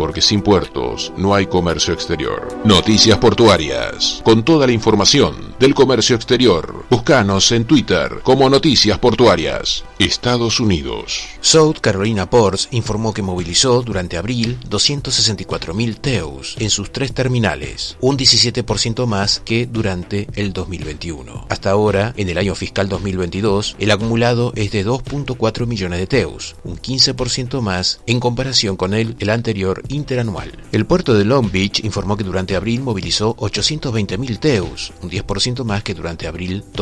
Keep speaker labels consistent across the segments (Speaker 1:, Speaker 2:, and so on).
Speaker 1: porque sin puertos no hay comercio exterior. Noticias Portuarias, con toda la información del comercio exterior. Búscanos en Twitter como Noticias Portuarias, Estados Unidos.
Speaker 2: South Carolina Ports informó que movilizó durante abril 264.000 TEUs en sus tres terminales, un 17% más que durante el 2021. Hasta ahora, en el año fiscal 2022, el acumulado es de 2.4 millones de TEUs, un 15% más en comparación con el, el anterior interanual. El puerto de Long Beach informó que durante abril movilizó 820.000 TEUs, un 10% más que durante abril 2021.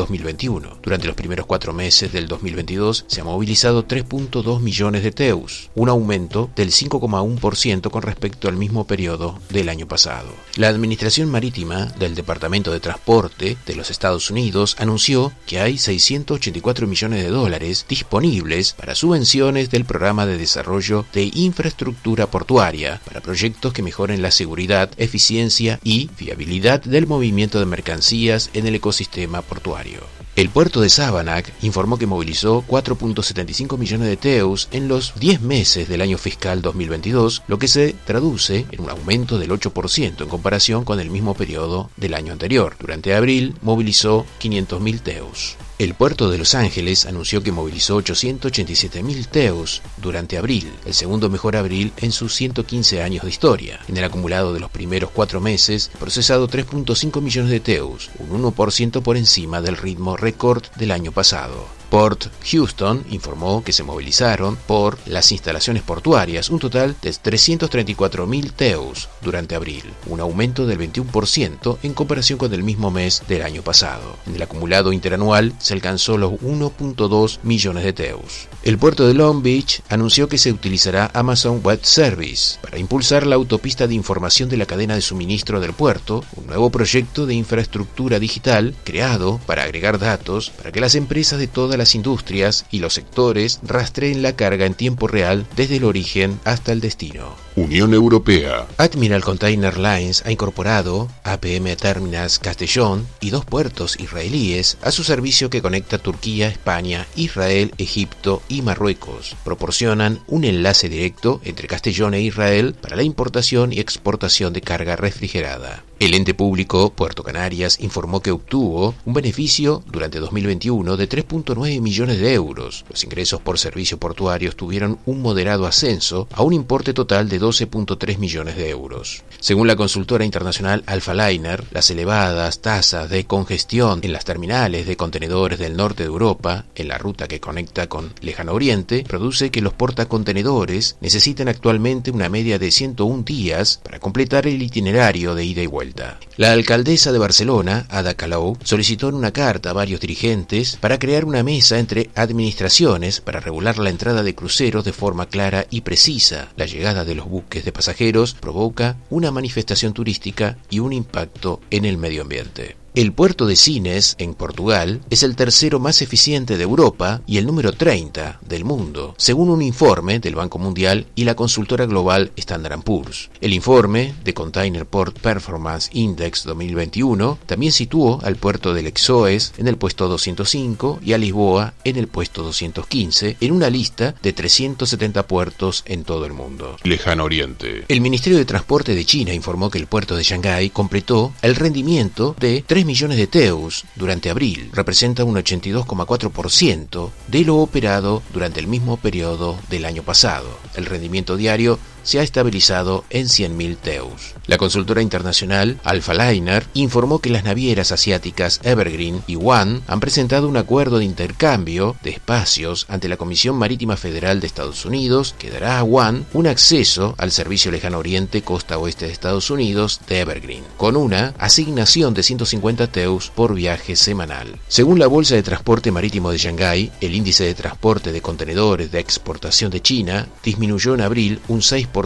Speaker 2: Durante los primeros cuatro meses del 2022 se ha movilizado 3.2 millones de TEUs, un aumento del 5,1% con respecto al mismo periodo del año pasado. La Administración Marítima del Departamento de Transporte de los Estados Unidos anunció que hay 684 millones de dólares disponibles para subvenciones del Programa de Desarrollo de Infraestructura Portuaria para proyectos que mejoren la seguridad, eficiencia y viabilidad del movimiento de mercancías en el ecosistema portuario. El puerto de Sabanac informó que movilizó 4.75 millones de TEUs en los 10 meses del año fiscal 2022, lo que se traduce en un aumento del 8% en comparación con el mismo periodo del año anterior. Durante abril movilizó 500.000 TEUs. El puerto de Los Ángeles anunció que movilizó 887.000 TEUs durante abril, el segundo mejor abril en sus 115 años de historia. En el acumulado de los primeros cuatro meses, procesado 3.5 millones de TEUs, un 1% por encima del ritmo récord del año pasado. Port Houston informó que se movilizaron por las instalaciones portuarias un total de 334.000 TEUs durante abril, un aumento del 21% en comparación con el mismo mes del año pasado. En el acumulado interanual se alcanzó los 1.2 millones de TEUs. El puerto de Long Beach anunció que se utilizará Amazon Web Service para impulsar la autopista de información de la cadena de suministro del puerto, un nuevo proyecto de infraestructura digital creado para agregar datos para que las empresas de toda las industrias y los sectores rastreen la carga en tiempo real desde el origen hasta el destino.
Speaker 1: Unión Europea.
Speaker 2: Admiral Container Lines ha incorporado APM Terminals Castellón y dos puertos israelíes a su servicio que conecta Turquía, España, Israel, Egipto y Marruecos. Proporcionan un enlace directo entre Castellón e Israel para la importación y exportación de carga refrigerada. El ente público Puerto Canarias informó que obtuvo un beneficio durante 2021 de 3.9 millones de euros. Los ingresos por servicios portuarios tuvieron un moderado ascenso a un importe total de 12.3 millones de euros. Según la consultora internacional Alpha Liner, las elevadas tasas de congestión en las terminales de contenedores del norte de Europa, en la ruta que conecta con Lejano Oriente, produce que los portacontenedores necesiten actualmente una media de 101 días para completar el itinerario de ida y vuelta. La alcaldesa de Barcelona, Ada Colau, solicitó en una carta a varios dirigentes para crear una mesa entre administraciones para regular la entrada de cruceros de forma clara y precisa. La llegada de los buques de pasajeros provoca una manifestación turística y un impacto en el medio ambiente. El puerto de Sines, en Portugal, es el tercero más eficiente de Europa y el número 30 del mundo, según un informe del Banco Mundial y la consultora global Standard Poor's. El informe de Container Port Performance Index 2021 también situó al puerto del Exoes en el puesto 205 y a Lisboa en el puesto 215 en una lista de 370 puertos en todo el mundo.
Speaker 1: Lejano Oriente.
Speaker 2: El Ministerio de Transporte de China informó que el puerto de Shanghái completó el rendimiento de 3 millones de TEUs durante abril, representa un 82,4% de lo operado durante el mismo periodo del año pasado. El rendimiento diario se ha estabilizado en 100.000 TEUs. La consultora internacional Alpha Liner informó que las navieras asiáticas Evergreen y One han presentado un acuerdo de intercambio de espacios ante la Comisión Marítima Federal de Estados Unidos que dará a One un acceso al servicio lejano oriente costa oeste de Estados Unidos de Evergreen, con una asignación de 150 TEUs por viaje semanal. Según la Bolsa de Transporte Marítimo de Shanghái, el índice de transporte de contenedores de exportación de China disminuyó en abril un 6%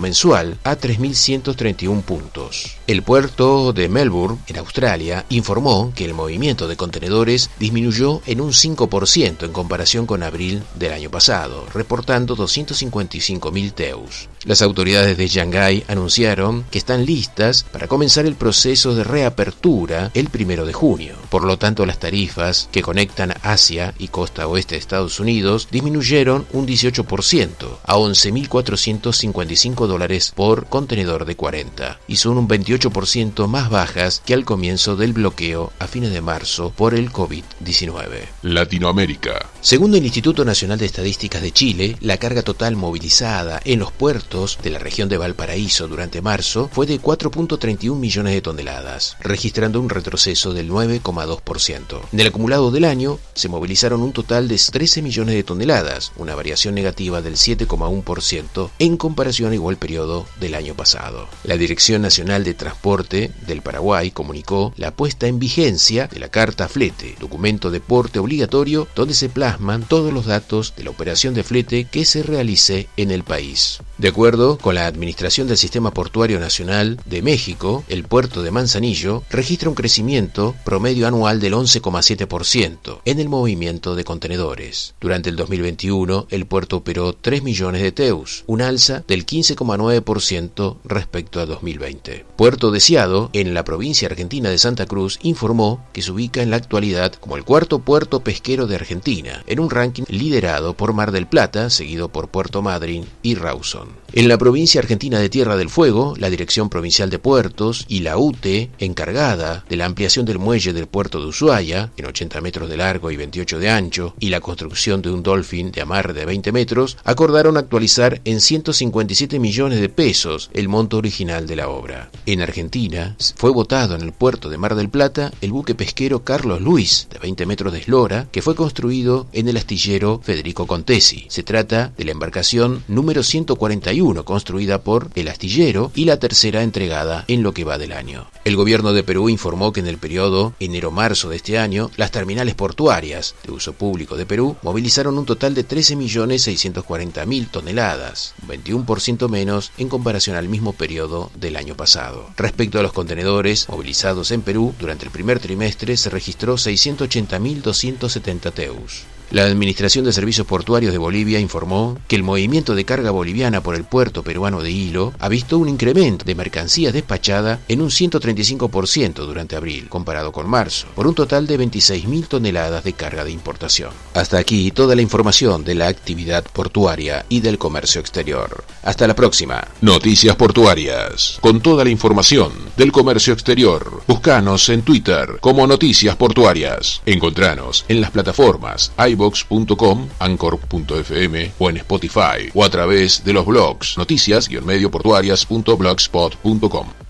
Speaker 2: mensual a 3.131 puntos. El puerto de Melbourne, en Australia, informó que el movimiento de contenedores disminuyó en un 5% en comparación con abril del año pasado, reportando 255.000 TEUs. Las autoridades de Shanghái anunciaron que están listas para comenzar el proceso de reapertura el primero de junio. Por lo tanto, las tarifas que conectan Asia y costa oeste de Estados Unidos disminuyeron un 18% a 11.455 dólares por contenedor de 40 y son un 28% más bajas que al comienzo del bloqueo a fines de marzo por el COVID-19.
Speaker 1: Latinoamérica.
Speaker 2: Según el Instituto Nacional de Estadísticas de Chile, la carga total movilizada en los puertos de la región de Valparaíso durante marzo fue de 4.31 millones de toneladas, registrando un retroceso del 9,2%. En el acumulado del año se movilizaron un total de 13 millones de toneladas, una variación negativa del 7,1% en comparación a igual periodo del año pasado. La Dirección Nacional de Transporte del Paraguay comunicó la puesta en vigencia de la Carta Flete, documento de porte obligatorio donde se plasman todos los datos de la operación de flete que se realice en el país. Acuerdo con la Administración del Sistema Portuario Nacional de México, el puerto de Manzanillo registra un crecimiento promedio anual del 11,7% en el movimiento de contenedores. Durante el 2021, el puerto operó 3 millones de teus, un alza del 15,9% respecto a 2020. Puerto Deseado, en la provincia argentina de Santa Cruz, informó que se ubica en la actualidad como el cuarto puerto pesquero de Argentina, en un ranking liderado por Mar del Plata, seguido por Puerto Madryn y Rawson. En la provincia argentina de Tierra del Fuego, la Dirección Provincial de Puertos y la UTE, encargada de la ampliación del muelle del puerto de Ushuaia, en 80 metros de largo y 28 de ancho, y la construcción de un dolphin de amarre de 20 metros, acordaron actualizar en 157 millones de pesos el monto original de la obra. En Argentina, fue votado en el puerto de Mar del Plata el buque pesquero Carlos Luis, de 20 metros de eslora, que fue construido en el astillero Federico Contesi. Se trata de la embarcación número 141 construida por El Astillero y la tercera entregada en lo que va del año. El gobierno de Perú informó que en el periodo enero-marzo de este año, las terminales portuarias de uso público de Perú movilizaron un total de 13.640.000 toneladas, un 21% menos en comparación al mismo periodo del año pasado. Respecto a los contenedores movilizados en Perú, durante el primer trimestre se registró 680.270 teus. La Administración de Servicios Portuarios de Bolivia informó que el movimiento de carga boliviana por el puerto peruano de Hilo ha visto un incremento de mercancías despachada en un 135% durante abril, comparado con marzo, por un total de 26.000 toneladas de carga de importación. Hasta aquí toda la información de la actividad portuaria y del comercio exterior. Hasta la próxima.
Speaker 1: Noticias Portuarias. Con toda la información del comercio exterior. Búscanos en Twitter como Noticias Portuarias. Encontranos en las plataformas ibox.com, anchor.fm o en Spotify o a través de los blogs noticias-medioportuarias.blogspot.com.